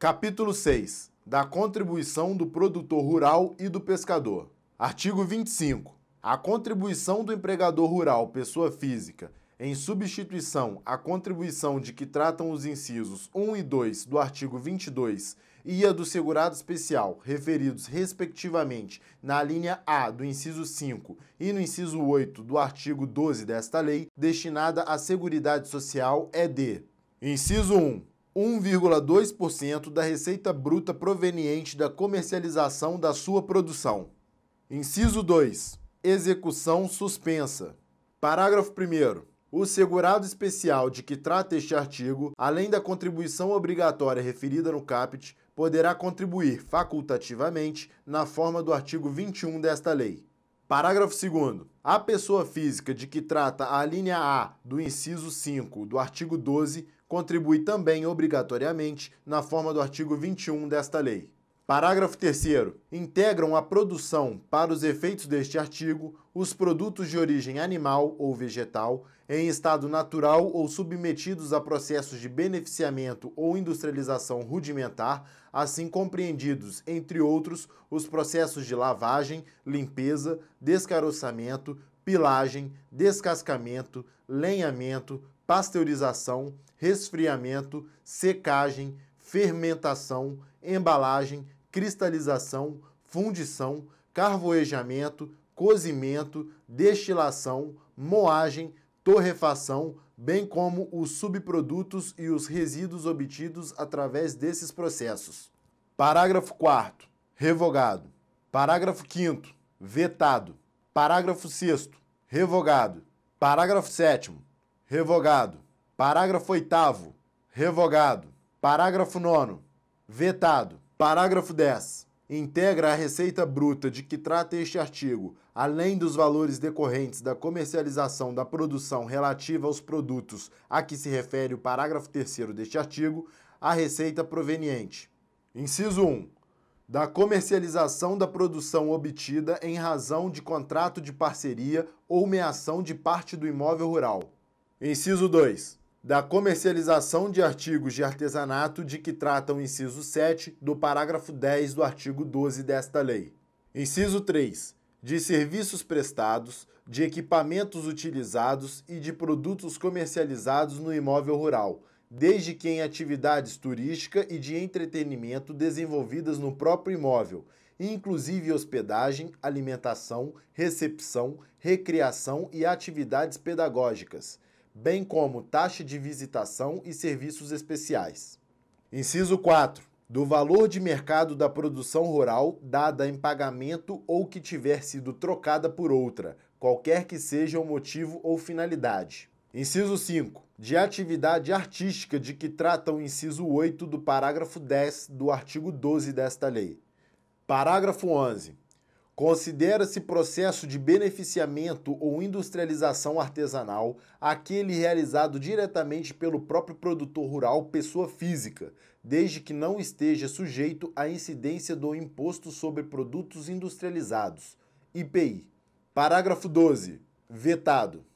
Capítulo 6. Da contribuição do produtor rural e do pescador. Artigo 25. A contribuição do empregador rural, pessoa física, em substituição à contribuição de que tratam os incisos 1 e 2 do artigo 22 e a do segurado especial, referidos respectivamente na linha A do inciso 5 e no inciso 8 do artigo 12 desta lei, destinada à Seguridade Social é de: inciso 1. 1,2% da receita bruta proveniente da comercialização da sua produção. Inciso 2. Execução suspensa. Parágrafo 1 o segurado especial de que trata este artigo, além da contribuição obrigatória referida no caput, poderá contribuir facultativamente na forma do artigo 21 desta lei. Parágrafo 2. A pessoa física de que trata a linha A do inciso 5 do artigo 12 contribui também obrigatoriamente na forma do artigo 21 desta lei. Parágrafo 3. Integram a produção, para os efeitos deste artigo, os produtos de origem animal ou vegetal, em estado natural ou submetidos a processos de beneficiamento ou industrialização rudimentar, assim compreendidos, entre outros, os processos de lavagem, limpeza, descaroçamento, pilagem, descascamento, lenhamento, pasteurização, resfriamento, secagem, fermentação, embalagem, cristalização, fundição, carvoejamento, cozimento, destilação, moagem, torrefação, bem como os subprodutos e os resíduos obtidos através desses processos. Parágrafo 4 revogado. Parágrafo 5 vetado. Parágrafo 6 revogado. Parágrafo 7 revogado. Parágrafo 8 revogado. Parágrafo 9 vetado. Parágrafo 10. Integra a receita bruta de que trata este artigo, além dos valores decorrentes da comercialização da produção relativa aos produtos a que se refere o parágrafo 3 deste artigo, a receita proveniente. Inciso 1. Da comercialização da produção obtida em razão de contrato de parceria ou meação de parte do imóvel rural. Inciso 2 da comercialização de artigos de artesanato de que trata o inciso 7 do parágrafo 10 do artigo 12 desta lei. Inciso 3. De serviços prestados, de equipamentos utilizados e de produtos comercializados no imóvel rural, desde que em atividades turística e de entretenimento desenvolvidas no próprio imóvel, inclusive hospedagem, alimentação, recepção, recreação e atividades pedagógicas bem como taxa de visitação e serviços especiais. Inciso 4. Do valor de mercado da produção rural dada em pagamento ou que tiver sido trocada por outra, qualquer que seja o motivo ou finalidade. Inciso 5. De atividade artística de que trata o inciso 8 do parágrafo 10 do artigo 12 desta lei. Parágrafo 11. Considera-se processo de beneficiamento ou industrialização artesanal aquele realizado diretamente pelo próprio produtor rural, pessoa física, desde que não esteja sujeito à incidência do Imposto sobre Produtos Industrializados, IPI. Parágrafo 12. Vetado.